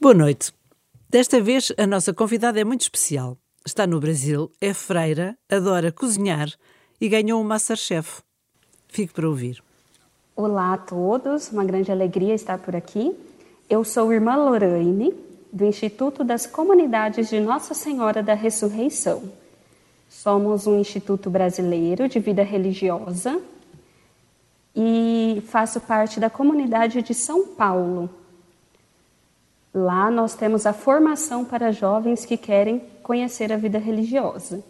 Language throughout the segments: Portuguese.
Boa noite. Desta vez a nossa convidada é muito especial. Está no Brasil, é freira, adora cozinhar e ganhou um Masterchef. Fique para ouvir. Olá a todos, uma grande alegria estar por aqui. Eu sou irmã Lorraine, do Instituto das Comunidades de Nossa Senhora da Ressurreição. Somos um instituto brasileiro de vida religiosa e faço parte da comunidade de São Paulo. Lá nós temos a formação para jovens que querem conhecer a vida religiosa.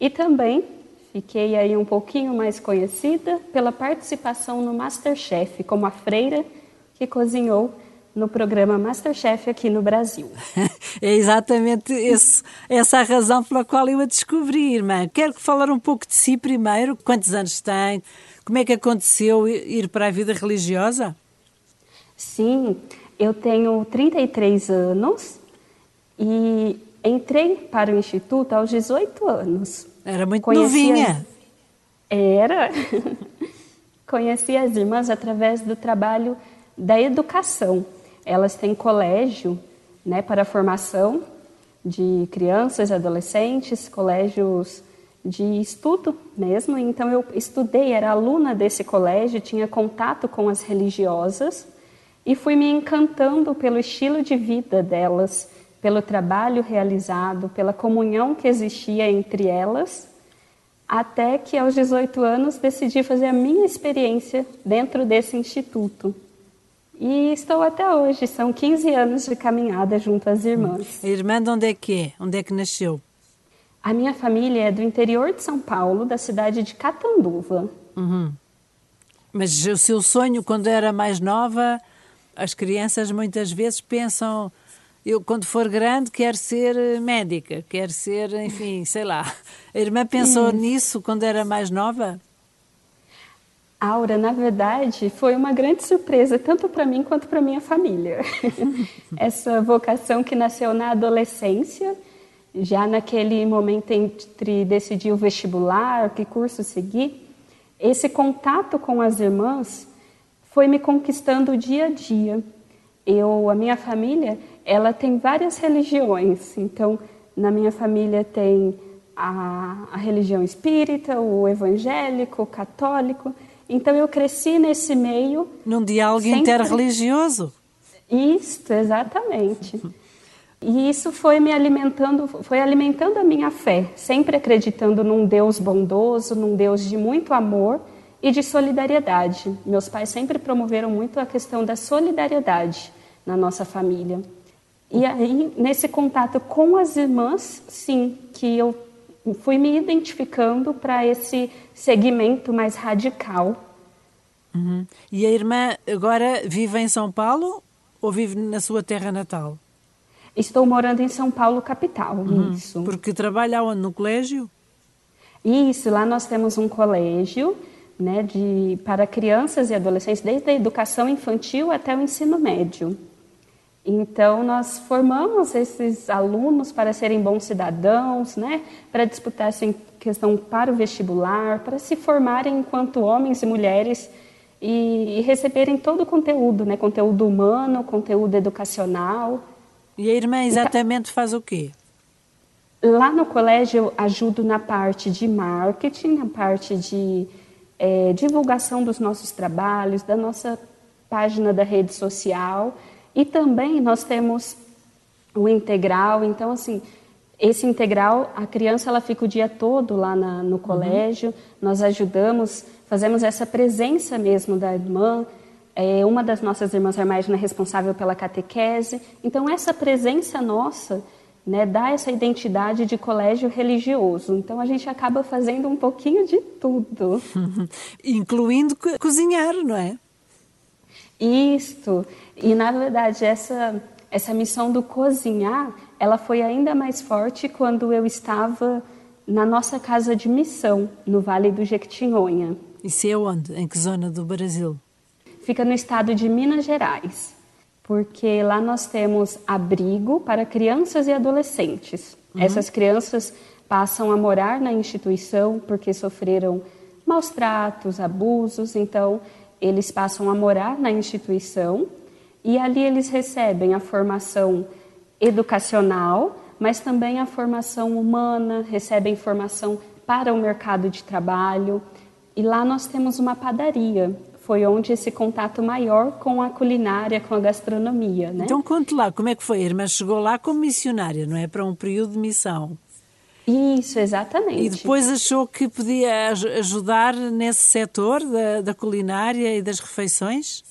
E também fiquei aí um pouquinho mais conhecida pela participação no Masterchef, como a freira que cozinhou no programa Masterchef aqui no Brasil. é exatamente esse, essa a razão pela qual eu a descobri, irmã. Quero falar um pouco de si primeiro. Quantos anos tem? Como é que aconteceu ir para a vida religiosa? Sim, eu tenho 33 anos e entrei para o Instituto aos 18 anos. Era muito Conheci novinha. As... Era. Conheci as irmãs através do trabalho da educação. Elas têm colégio né, para formação de crianças e adolescentes, colégios de estudo mesmo. Então eu estudei, era aluna desse colégio, tinha contato com as religiosas e fui me encantando pelo estilo de vida delas, pelo trabalho realizado, pela comunhão que existia entre elas, até que aos 18 anos decidi fazer a minha experiência dentro desse instituto. E estou até hoje, são 15 anos de caminhada junto às irmãs. A irmã de onde é que é? Onde é que nasceu? A minha família é do interior de São Paulo, da cidade de Catanduva. Uhum. Mas o seu sonho, quando era mais nova, as crianças muitas vezes pensam eu quando for grande quero ser médica, quero ser, enfim, sei lá. A irmã pensou nisso quando era mais nova? Aura, na verdade, foi uma grande surpresa, tanto para mim quanto para minha família. Essa vocação que nasceu na adolescência, já naquele momento entre decidir o vestibular, que curso seguir, esse contato com as irmãs foi me conquistando dia a dia. Eu, a minha família, ela tem várias religiões. Então, na minha família tem a, a religião espírita, o evangélico, o católico. Então eu cresci nesse meio. Num diálogo sempre... interreligioso. Isso, exatamente. E isso foi me alimentando, foi alimentando a minha fé, sempre acreditando num Deus bondoso, num Deus de muito amor e de solidariedade. Meus pais sempre promoveram muito a questão da solidariedade na nossa família. E aí, nesse contato com as irmãs, sim, que eu fui me identificando para esse segmento mais radical. Uhum. E a irmã agora vive em São Paulo ou vive na sua terra natal? Estou morando em São Paulo, capital, uhum. isso. Porque trabalha onde? No colégio? Isso, lá nós temos um colégio né, de, para crianças e adolescentes, desde a educação infantil até o ensino médio. Então, nós formamos esses alunos para serem bons cidadãos, né, para disputar essa questão para o vestibular, para se formarem enquanto homens e mulheres e, e receberem todo o conteúdo, né, conteúdo humano, conteúdo educacional. E a irmã exatamente faz o quê? Lá no colégio eu ajudo na parte de marketing, na parte de é, divulgação dos nossos trabalhos, da nossa página da rede social e também nós temos o integral, então assim, esse integral, a criança ela fica o dia todo lá na, no uhum. colégio, uhum. nós ajudamos, fazemos essa presença mesmo da irmã, é, uma das nossas irmãs Armagina é responsável pela catequese, então essa presença nossa né, dá essa identidade de colégio religioso. Então a gente acaba fazendo um pouquinho de tudo. Incluindo cozinhar, não é? Isto. E na verdade essa essa missão do cozinhar, ela foi ainda mais forte quando eu estava na nossa casa de missão, no Vale do Jequitinhonha. Isso é onde? Em que zona do Brasil? Fica no estado de Minas Gerais, porque lá nós temos abrigo para crianças e adolescentes. Uhum. Essas crianças passam a morar na instituição porque sofreram maus tratos, abusos, então eles passam a morar na instituição E ali eles recebem a formação educacional, mas também a formação humana, recebem formação para o mercado de trabalho. E lá nós temos uma padaria, foi onde esse contato maior com a culinária, com a gastronomia. Né? Então conte lá, como é que foi? A irmã chegou lá como missionária, não é? Para um período de missão. Isso, exatamente. E depois achou que podia ajudar nesse setor da, da culinária e das refeições?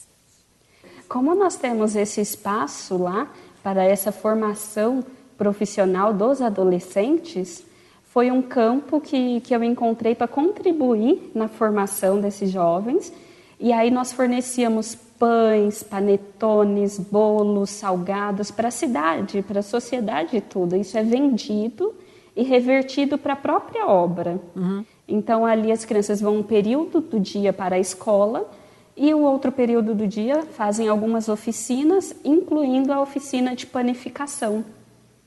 Como nós temos esse espaço lá para essa formação profissional dos adolescentes, foi um campo que, que eu encontrei para contribuir na formação desses jovens e aí nós fornecíamos pães, panetones, bolos, salgados para a cidade, para a sociedade toda. Isso é vendido e revertido para a própria obra. Uhum. Então ali as crianças vão um período do dia para a escola e o outro período do dia fazem algumas oficinas, incluindo a oficina de panificação.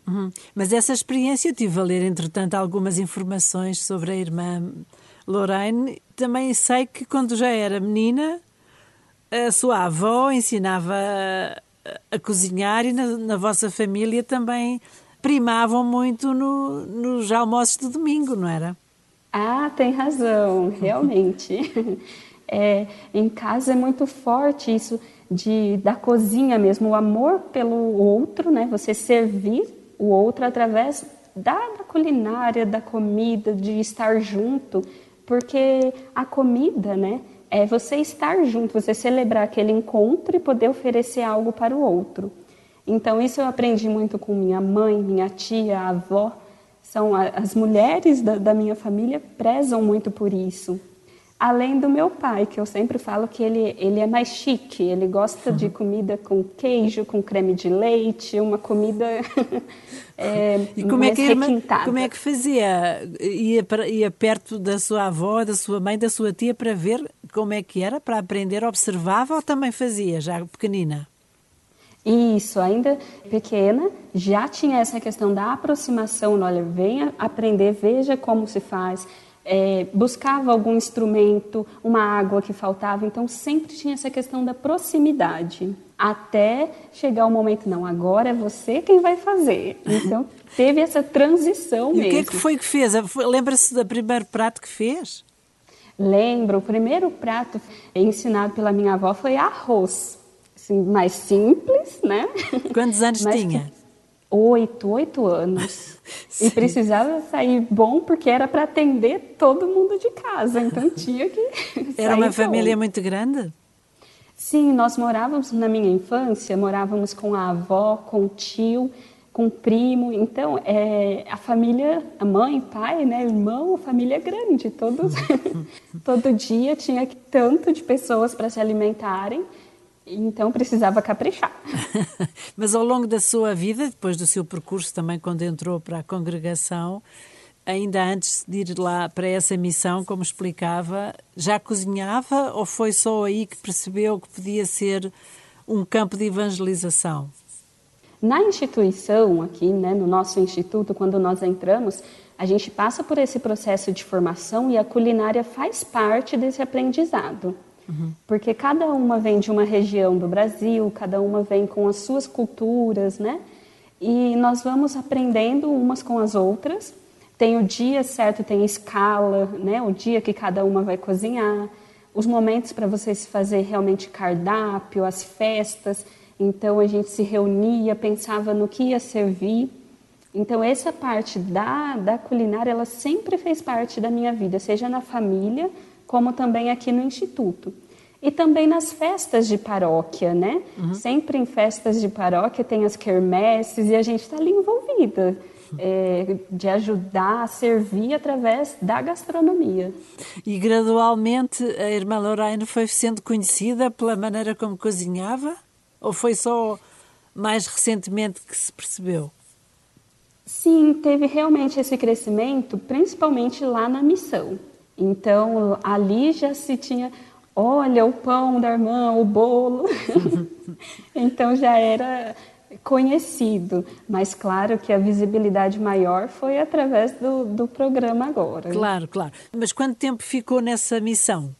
Uhum. Mas essa experiência eu tive a ler, entretanto, algumas informações sobre a irmã Lorraine, também sei que quando já era menina, a sua avó ensinava a, a cozinhar e na, na, vossa família também primavam muito no, nos almoços de domingo, não era? Ah, tem razão, realmente. é, em casa é muito forte isso de, da cozinha mesmo, o amor pelo outro, né? Você servir o outro através da, da culinária, da comida, de estar junto porque a comida, né, é você estar junto, você celebrar aquele encontro e poder oferecer algo para o outro. Então isso eu aprendi muito com minha mãe, minha tia, a avó. São as mulheres da, da minha família prezam muito por isso. Além do meu pai, que eu sempre falo que ele, ele é mais chique, ele gosta uhum. de comida com queijo, com creme de leite, uma comida é, e como é que requintada. Como é que fazia? Ia, para, ia perto da sua avó, da sua mãe, da sua tia para ver como é que era, para aprender? Observava ou também fazia, já pequenina? Isso, ainda pequena, já tinha essa questão da aproximação. Olha, venha aprender, veja como se faz é, buscava algum instrumento, uma água que faltava, então sempre tinha essa questão da proximidade. Até chegar o momento, não, agora é você quem vai fazer. Então teve essa transição e mesmo. o que é que foi que fez? Lembra-se do primeiro prato que fez? Lembro, o primeiro prato ensinado pela minha avó foi arroz. Assim, mais simples, né? Quantos anos Mas tinha? Oito, oito anos. Sim. E precisava sair bom porque era para atender todo mundo de casa, então tinha que. Era uma família muito grande? Sim, nós morávamos na minha infância, morávamos com a avó, com o tio, com o primo. Então, é, a família, a mãe, pai, né, irmão, a família é grande. Todos, todo dia tinha tanto de pessoas para se alimentarem então precisava caprichar. Mas ao longo da sua vida, depois do seu percurso também, quando entrou para a congregação, ainda antes de ir lá para essa missão, como explicava, já cozinhava ou foi só aí que percebeu que podia ser um campo de evangelização? Na instituição, aqui, né, no nosso instituto, quando nós entramos, a gente passa por esse processo de formação e a culinária faz parte desse aprendizado. Porque cada uma vem de uma região do Brasil, cada uma vem com as suas culturas, né? E nós vamos aprendendo umas com as outras. Tem o dia certo, tem escala, né? O dia que cada uma vai cozinhar, os momentos para você se fazer realmente cardápio, as festas. Então a gente se reunia, pensava no que ia servir. Então essa parte da, da culinária, ela sempre fez parte da minha vida, seja na família, como também aqui no Instituto. E também nas festas de paróquia, né? Uhum. Sempre em festas de paróquia tem as quermesses e a gente está ali envolvida. É, de ajudar a servir através da gastronomia. E gradualmente a irmã Lorraine foi sendo conhecida pela maneira como cozinhava? Ou foi só mais recentemente que se percebeu? Sim, teve realmente esse crescimento, principalmente lá na missão. Então, ali já se tinha, olha, o pão da irmã, o bolo. então, já era conhecido, mas claro que a visibilidade maior foi através do, do programa agora. Né? Claro, né? claro. Mas quanto tempo ficou nessa missão?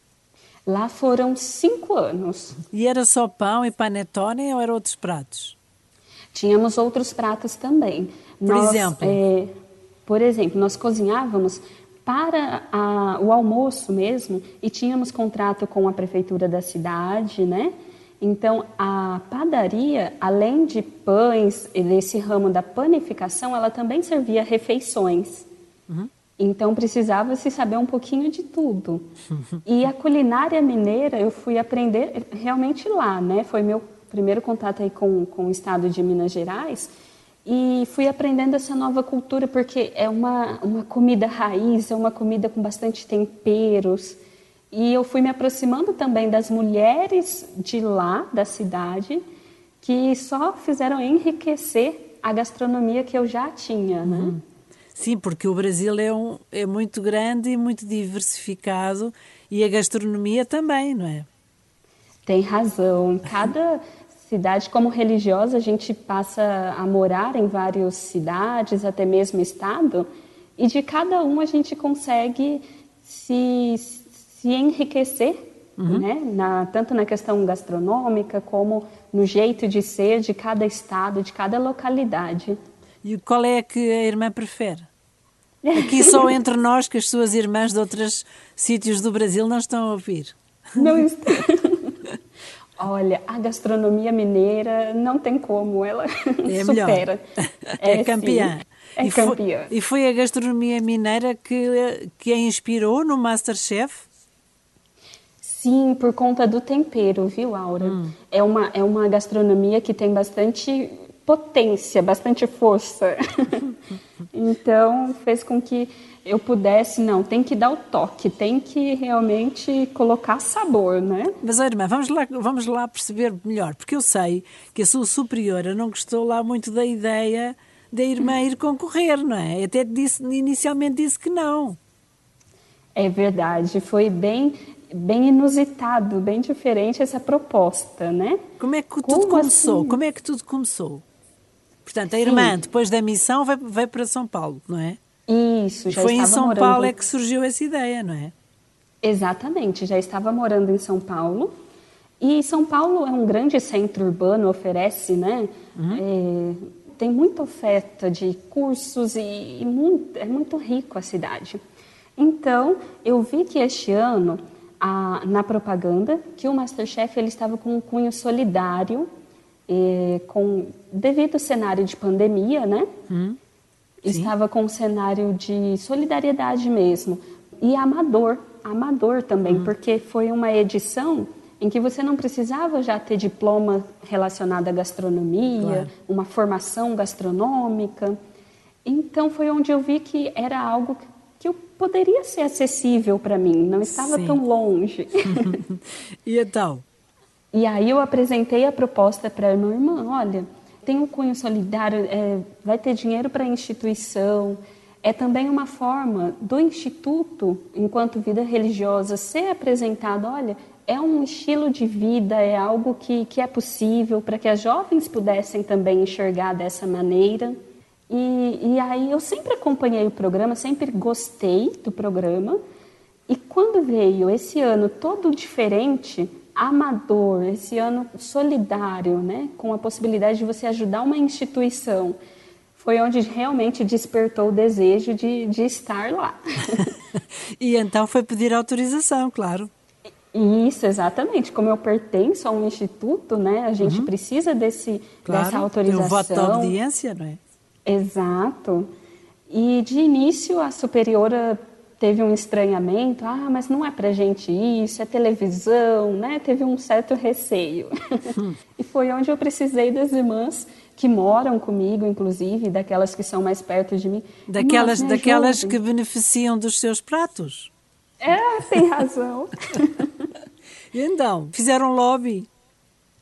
Lá foram cinco anos. E era só pão e panetone ou eram outros pratos? Tínhamos outros pratos também. Por nós, exemplo? É, por exemplo, nós cozinhávamos para a, o almoço mesmo e tínhamos contrato com a prefeitura da cidade, né? Então, a padaria, além de pães, desse ramo da panificação, ela também servia refeições. Uhum. Então, precisava-se saber um pouquinho de tudo. e a culinária mineira, eu fui aprender realmente lá, né? Foi meu primeiro contato aí com, com o estado de Minas Gerais. E fui aprendendo essa nova cultura, porque é uma, uma comida raiz, é uma comida com bastante temperos. E eu fui me aproximando também das mulheres de lá, da cidade, que só fizeram enriquecer a gastronomia que eu já tinha, né? Uhum. Sim, porque o Brasil é, um, é muito grande e muito diversificado e a gastronomia também, não é? Tem razão. Cada cidade, como religiosa, a gente passa a morar em várias cidades, até mesmo estado, e de cada um a gente consegue se se enriquecer, uhum. né? na, tanto na questão gastronômica como no jeito de ser de cada estado, de cada localidade. E qual é que a irmã prefere? Aqui só entre nós, que as suas irmãs de outros sítios do Brasil não estão a ouvir. Não estão. Olha, a gastronomia mineira não tem como, ela é supera. É, é campeã. Sim. É e campeã. Foi, e foi a gastronomia mineira que, que a inspirou no Masterchef? Sim, por conta do tempero, viu, Aura? Hum. É, uma, é uma gastronomia que tem bastante potência, bastante força. Então, fez com que eu pudesse, não, tem que dar o toque, tem que realmente colocar sabor, né? Mas, irmã, vamos lá, vamos lá perceber melhor, porque eu sei que a sua superiora não gostou lá muito da ideia da irmã ir concorrer, não é? Até disse, inicialmente disse que não. É verdade, foi bem bem inusitado, bem diferente essa proposta, né? Como é que tudo Como começou? Assim? Como é que tudo começou? Portanto, a irmã, Sim. depois da missão, veio, veio para São Paulo, não é? Isso, já Foi em São morando... Paulo é que surgiu essa ideia, não é? Exatamente, já estava morando em São Paulo. E São Paulo é um grande centro urbano, oferece, né? Uhum. É, tem muita oferta de cursos e, e muito, é muito rico a cidade. Então, eu vi que este ano a, na propaganda que o Masterchef ele estava com um cunho solidário, e, com devido ao cenário de pandemia, né? Hum, estava com um cenário de solidariedade mesmo e amador, amador também, hum. porque foi uma edição em que você não precisava já ter diploma relacionado à gastronomia, claro. uma formação gastronômica. Então foi onde eu vi que era algo que eu poderia ser acessível para mim, não estava Sim. tão longe. e então? E aí eu apresentei a proposta para minha irmã, olha, tem um cunho solidário, é, vai ter dinheiro para a instituição, é também uma forma do instituto, enquanto vida religiosa, ser apresentado, olha, é um estilo de vida, é algo que, que é possível para que as jovens pudessem também enxergar dessa maneira. E, e aí eu sempre acompanhei o programa, sempre gostei do programa. E quando veio esse ano todo diferente, amador, esse ano solidário, né, com a possibilidade de você ajudar uma instituição, foi onde realmente despertou o desejo de, de estar lá. e então foi pedir autorização, claro. Isso, exatamente. Como eu pertenço a um instituto, né, a gente uhum. precisa desse, claro, dessa autorização. Tem o voto da obediência, não é? Exato. E de início a superiora teve um estranhamento, ah, mas não é pra gente isso, é televisão, né? Teve um certo receio. Hum. e foi onde eu precisei das irmãs que moram comigo, inclusive, daquelas que são mais perto de mim. Daquelas, daquelas que beneficiam dos seus pratos. É, tem razão. e então, fizeram lobby?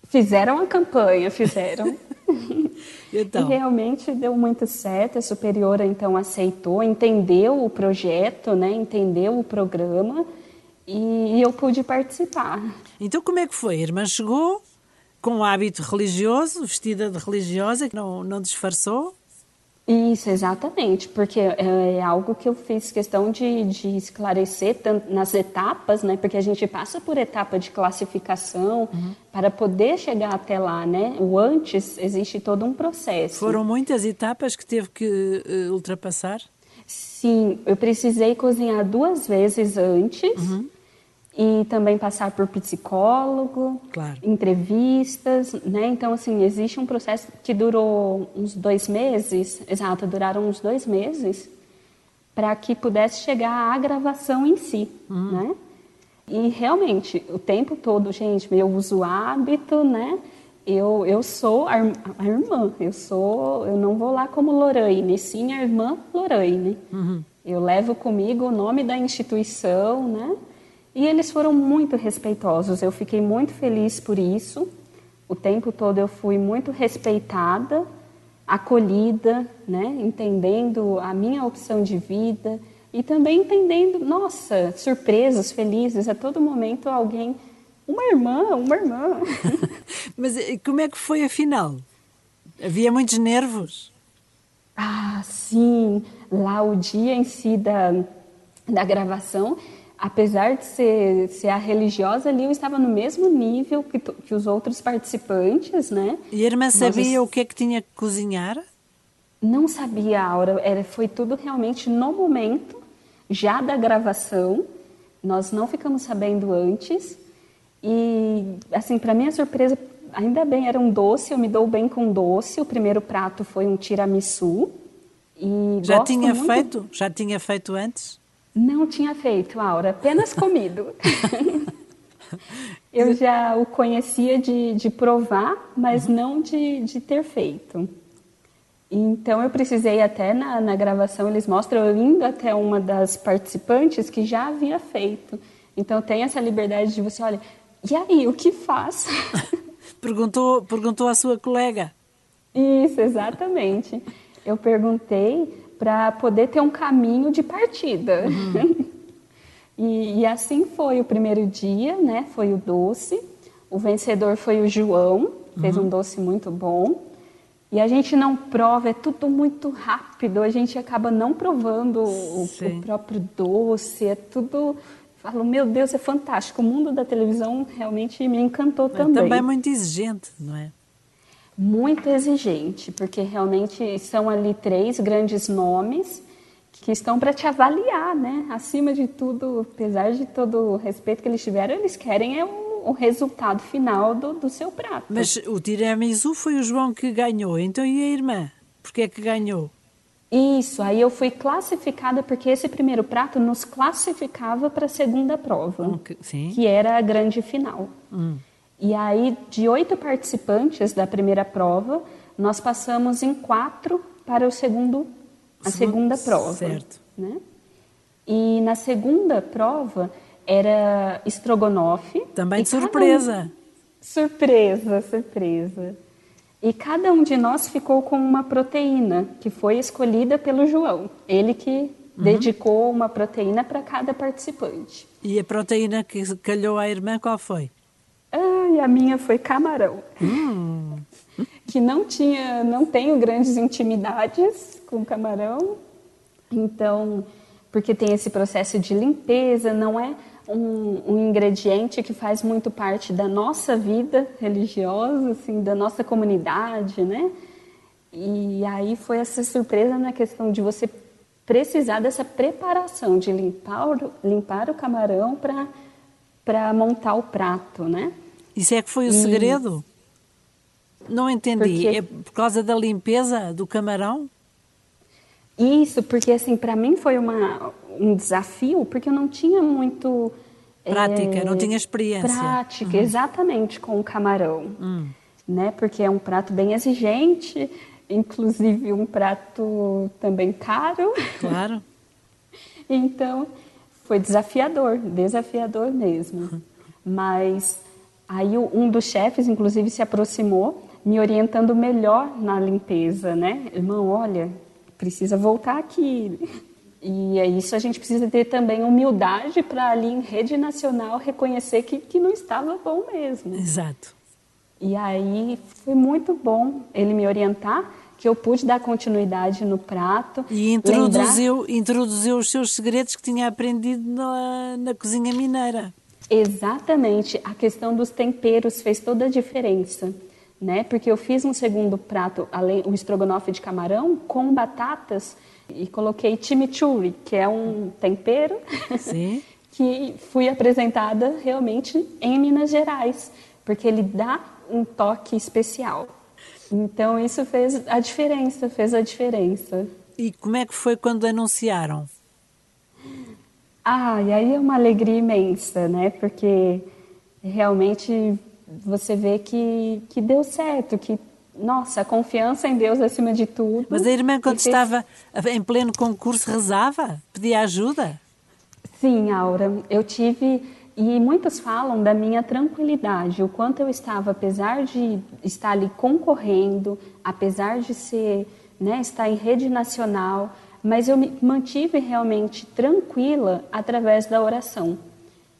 Fizeram a campanha, fizeram. Então. E realmente deu muito certo, a superiora então aceitou, entendeu o projeto, né, entendeu o programa e eu pude participar. Então como é que foi? A irmã chegou com um hábito religioso, vestida de religiosa, que não, não disfarçou? Isso, exatamente, porque é, é algo que eu fiz questão de, de esclarecer nas etapas, né? Porque a gente passa por etapa de classificação uhum. para poder chegar até lá, né? O antes existe todo um processo. Foram muitas etapas que teve que uh, ultrapassar? Sim, eu precisei cozinhar duas vezes antes. Uhum e também passar por psicólogo, claro. entrevistas, né? Então, assim, existe um processo que durou uns dois meses, exato, duraram uns dois meses, para que pudesse chegar à gravação em si, uhum. né? E realmente, o tempo todo, gente, eu uso hábito, né? Eu, eu sou a, a irmã, eu sou, eu não vou lá como Lorraine, sim a irmã Lorraine. Uhum. Eu levo comigo o nome da instituição, né? E eles foram muito respeitosos, eu fiquei muito feliz por isso. O tempo todo eu fui muito respeitada, acolhida, né? entendendo a minha opção de vida e também entendendo, nossa, surpresas, felizes, a todo momento alguém, uma irmã, uma irmã. Mas como é que foi a final? Havia muitos nervos? Ah, sim. Lá o dia em si da, da gravação, apesar de ser, ser a religiosa ali, eu estava no mesmo nível que, que os outros participantes, né? E a irmã sabia Nós... o que é que tinha que cozinhar? Não sabia, Aura. Era, foi tudo realmente no momento, já da gravação. Nós não ficamos sabendo antes. E, assim, para minha surpresa, ainda bem, era um doce. Eu me dou bem com doce. O primeiro prato foi um tiramisu. E já tinha muito... feito? Já tinha feito antes? Não tinha feito, Aura, apenas comido. eu já o conhecia de, de provar, mas uhum. não de, de ter feito. Então eu precisei até na, na gravação, eles mostram eu indo até uma das participantes que já havia feito. Então tem essa liberdade de você, olha, e aí, o que faz? perguntou, perguntou à sua colega. Isso, exatamente. Eu perguntei para poder ter um caminho de partida. Uhum. e, e, assim foi o primeiro dia, né? Foi o doce. O vencedor foi o João, fez uhum. um doce muito bom. E a gente não prova, é tudo muito rápido, a gente acaba não provando o, o, próprio doce, é tudo. Falo, meu Deus, é fantástico. O mundo da televisão realmente me encantou também. Também é muito exigente, não é? Muito exigente, porque realmente são ali três grandes nomes que estão para te avaliar, né? Acima de tudo, apesar de todo o respeito que eles tiveram, eles querem é o, o resultado final do, do seu prato. Mas o tiramisu foi o João que ganhou, então e a irmã? Por que é que ganhou? Isso, aí eu fui classificada porque esse primeiro prato nos classificava para a segunda prova, Sim. que era a grande final. Hum. E aí, de oito participantes da primeira prova, nós passamos em quatro para o segundo, a segunda prova. Certo. Né? E na segunda prova era estrogonofe. Também surpresa. Um... Surpresa, surpresa. E cada um de nós ficou com uma proteína que foi escolhida pelo João. Ele que uhum. dedicou uma proteína para cada participante. E a proteína que calhou à irmã qual foi? E a minha foi camarão. Hum. que não tinha, não tenho grandes intimidades com camarão. Então, porque tem esse processo de limpeza, não é um, um, ingrediente que faz muito parte da nossa vida religiosa, assim, da nossa comunidade, né? E aí foi essa surpresa na questão de você precisar dessa preparação de limpar, limpar o camarão para montar o prato, né? Isso é que foi o segredo? Não entendi. Porque... É por causa da limpeza do camarão? Isso, porque assim, para mim foi uma, um desafio, porque eu não tinha muito. Prática, é, não tinha experiência. Prática, uhum. exatamente, com o camarão. Uhum. Né? Porque é um prato bem exigente, inclusive um prato também caro. Claro. então, foi desafiador, desafiador mesmo. Mas Aí um dos chefes, inclusive, se aproximou, me orientando melhor na limpeza, né? Irmão, olha, precisa voltar aqui. E é isso, a gente precisa ter também humildade para ali em rede nacional reconhecer que, que não estava bom mesmo. Exato. E aí foi muito bom ele me orientar que eu pude dar continuidade no prato. E introduziu, lembrar... introduziu os seus segredos que tinha aprendido na, na cozinha mineira. Exatamente. A questão dos temperos fez toda a diferença. Né? Porque eu fiz um segundo prato, além o estrogonofe de camarão, com batatas e coloquei chimichurri, que é um tempero que fui apresentada realmente em Minas Gerais, porque ele dá um toque especial. Então isso fez a diferença, fez a diferença. E como é que foi quando anunciaram? Ah, e aí é uma alegria imensa, né? Porque realmente você vê que, que deu certo, que, nossa, a confiança em Deus acima de tudo. Mas a irmã, quando fez... estava em pleno concurso, rezava? Pedia ajuda? Sim, Aura. Eu tive e muitos falam da minha tranquilidade, o quanto eu estava, apesar de estar ali concorrendo, apesar de ser, né, estar em rede nacional, mas eu me mantive realmente tranquila através da oração.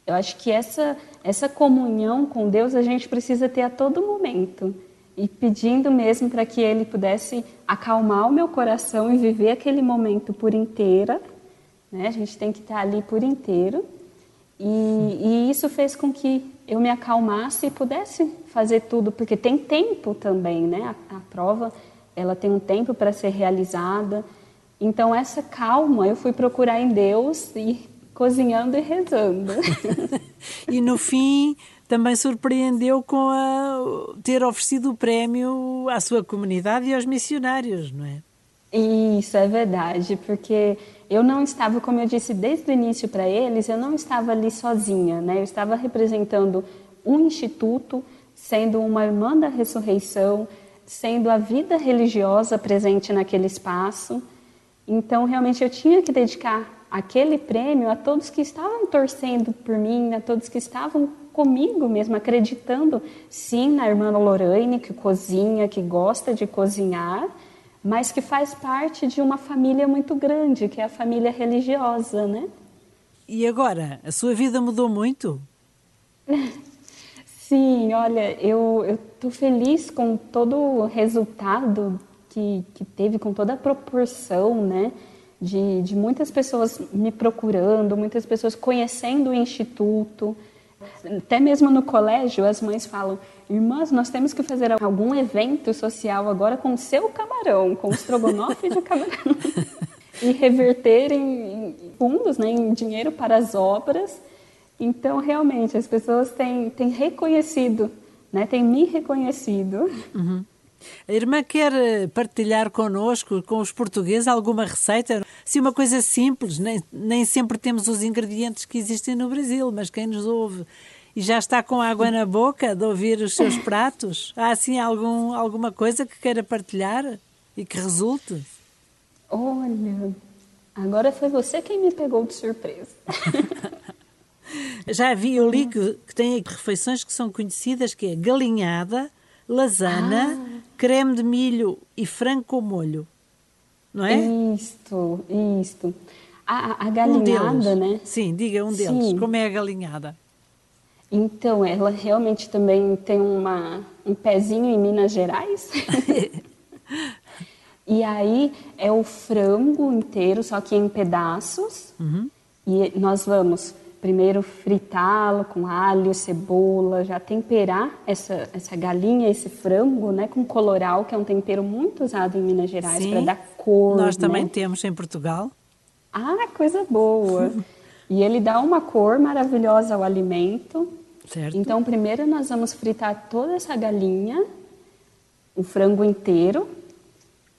Eu acho que essa essa comunhão com Deus a gente precisa ter a todo momento e pedindo mesmo para que Ele pudesse acalmar o meu coração e viver aquele momento por inteira. Né? A gente tem que estar ali por inteiro e, e, isso fez com que eu me acalmasse e pudesse fazer tudo, porque tem tempo também, né? A, a prova, ela tem um tempo para ser realizada. Então, essa calma eu fui procurar em Deus e cozinhando e rezando. e no fim, também surpreendeu com a, ter oferecido o prémio à sua comunidade e aos missionários, não é? Isso é verdade, porque eu não estava, como eu disse desde o início para eles, eu não estava ali sozinha, né? Eu estava representando um instituto, sendo uma irmã da ressurreição, sendo a vida religiosa presente naquele espaço. Então, realmente, eu tinha que dedicar aquele prêmio a todos que estavam torcendo por mim, a todos que estavam comigo mesmo, acreditando sim na irmã Lorraine, que cozinha, que gosta de cozinhar mas que faz parte de uma família muito grande, que é a família religiosa, né? E agora, a sua vida mudou muito? Sim, olha, eu estou feliz com todo o resultado que, que teve, com toda a proporção, né? De, de muitas pessoas me procurando, muitas pessoas conhecendo o Instituto. Até mesmo no colégio, as mães falam: Irmãs, nós temos que fazer algum evento social agora com o seu camarão, com o estrogonofe de camarão. e reverter em fundos, né, em dinheiro para as obras. Então, realmente, as pessoas têm, têm reconhecido, né, têm me reconhecido. Uhum. A irmã quer eh, partilhar connosco, com os portugueses, alguma receita? Se uma coisa simples, nem, nem sempre temos os ingredientes que existem no Brasil, mas quem nos ouve e já está com água na boca de ouvir os seus pratos? Há assim algum, alguma coisa que queira partilhar e que resulte? Olha, agora foi você quem me pegou de surpresa. já vi, eu li que, que tem refeições que são conhecidas, que é galinhada, lasana, ah. creme de milho e frango com molho. Não é? Isto, isto. A, a galinhada, um né? Sim, diga um deles. Sim. Como é a galinhada? Então, ela realmente também tem uma, um pezinho em Minas Gerais. e aí é o frango inteiro, só que em pedaços. Uhum. E nós vamos primeiro fritá-lo com alho, cebola, já temperar essa, essa galinha, esse frango, né, com coloral, que é um tempero muito usado em Minas Gerais para dar cor. Nós né? também temos em Portugal. Ah, coisa boa! e ele dá uma cor maravilhosa ao alimento. Certo. Então, primeiro nós vamos fritar toda essa galinha, o frango inteiro,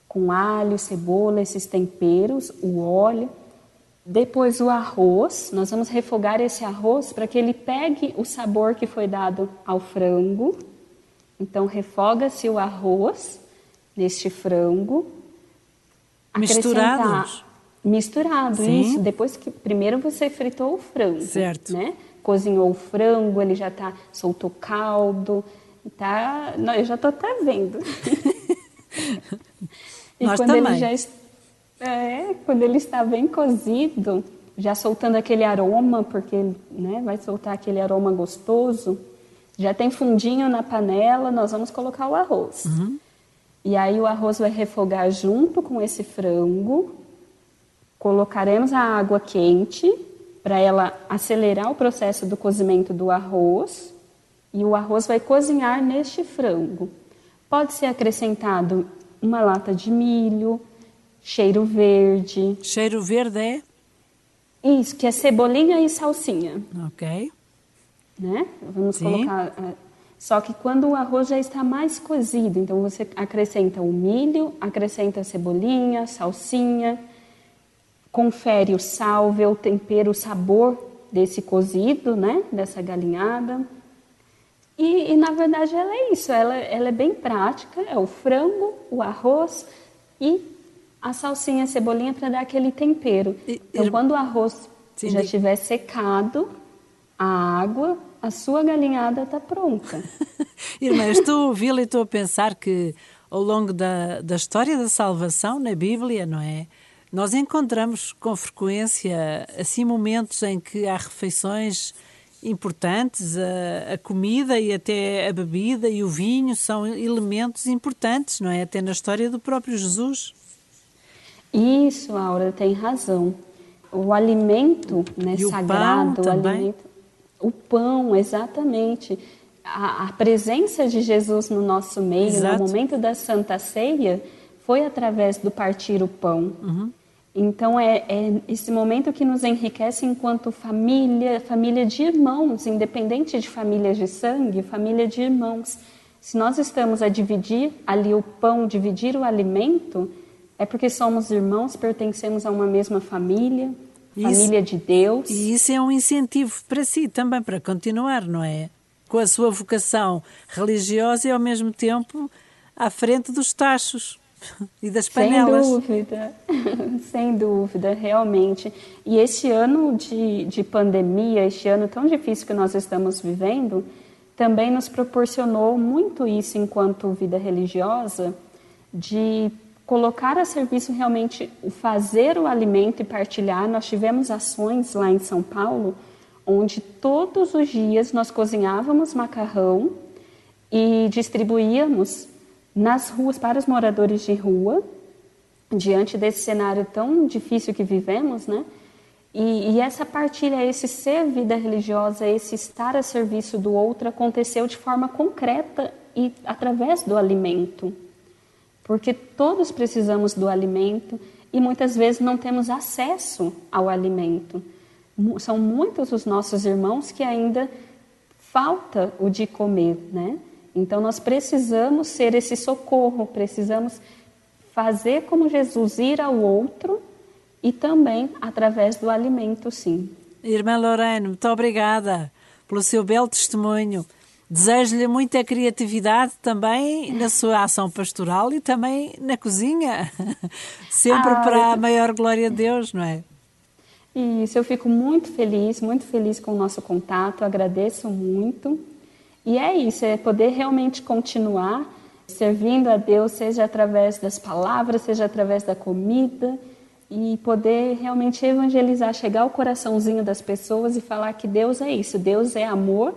com alho, cebola, esses temperos, o óleo. Depois o arroz, nós vamos refogar esse arroz para que ele pegue o sabor que foi dado ao frango. Então refoga-se o arroz neste frango. Misturados? Misturado, Sim. isso. Depois que primeiro você fritou o frango, certo. né? cozinhou o frango, ele já tá soltou caldo, tá, não, eu já tô até vendo. e Nós quando também. ele já é, quando ele está bem cozido, já soltando aquele aroma, porque né, vai soltar aquele aroma gostoso, já tem fundinho na panela, nós vamos colocar o arroz. Uhum. E aí o arroz vai refogar junto com esse frango. Colocaremos a água quente para ela acelerar o processo do cozimento do arroz. E o arroz vai cozinhar neste frango. Pode ser acrescentado uma lata de milho, cheiro verde. Cheiro verde é? Isso, que é cebolinha e salsinha. Ok. Né? Vamos Sim. colocar. Só que quando o arroz já está mais cozido, então você acrescenta o milho, acrescenta a cebolinha, salsinha, confere o sal, vê o tempero, o sabor desse cozido, né? Dessa galinhada. E, e, na verdade ela é isso, ela, ela é bem prática, é o frango, o arroz e a salsinha, a cebolinha para dar aquele tempero. E- então ir- quando o arroz Sim, já estiver secado, a água, a sua galinhada está pronta. Irmã, estou a ouvi-la e estou a pensar que ao longo da, da história da salvação na Bíblia, não é? Nós encontramos com frequência assim momentos em que há refeições importantes, a, a comida e até a bebida e o vinho são elementos importantes, não é? Até na história do próprio Jesus. Isso, Aura, tem razão. O alimento né, E o sagrado, pão o alimento. O pão, exatamente. A, a presença de Jesus no nosso meio, Exato. no momento da Santa Ceia, foi através do partir o pão. Uhum. Então é, é esse momento que nos enriquece enquanto família, família de irmãos, independente de família de sangue, família de irmãos. Se nós estamos a dividir ali o pão, dividir o alimento, é porque somos irmãos, pertencemos a uma mesma família, Isso. família de Deus. E isso é um incentivo para si também, para continuar, não é? Com a sua vocação religiosa e ao mesmo tempo à frente dos tachos e das panelas. Sem dúvida, sem dúvida, realmente. E este ano de, de pandemia, este ano tão difícil que nós estamos vivendo, também nos proporcionou muito isso enquanto vida religiosa, de colocar a serviço realmente o fazer o alimento e partilhar. Nós tivemos ações lá em São Paulo, onde todos os dias nós cozinhávamos macarrão e distribuíamos nas ruas para os moradores de rua, diante desse cenário tão difícil que vivemos, né? E, e, essa partilha, esse ser vida religiosa, esse estar a serviço do outro aconteceu de forma concreta e através do alimento. Porque todos precisamos do alimento e muitas vezes não temos acesso ao alimento. São muitos os nossos irmãos que ainda falta o de comer, né? Então nós precisamos ser esse socorro, precisamos fazer como Jesus ir ao outro e também através do alimento, sim. Irmã Lorena, muito obrigada pelo seu belo testemunho. Desejo-lhe muita criatividade também na sua ação pastoral e também na cozinha. Sempre Ah, para a maior glória de Deus, não é? Isso, eu fico muito feliz, muito feliz com o nosso contato, agradeço muito. E é isso, é poder realmente continuar servindo a Deus, seja através das palavras, seja através da comida, e poder realmente evangelizar, chegar ao coraçãozinho das pessoas e falar que Deus é isso, Deus é amor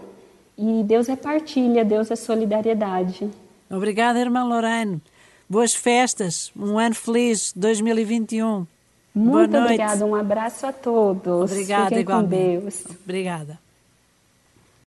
e Deus é partilha, Deus é solidariedade. Obrigada, irmã Lorena. Boas festas, um ano feliz 2021. Muito Boa noite. obrigada, um abraço a todos. Obrigada, Fiquem com igualmente. Deus. Obrigada.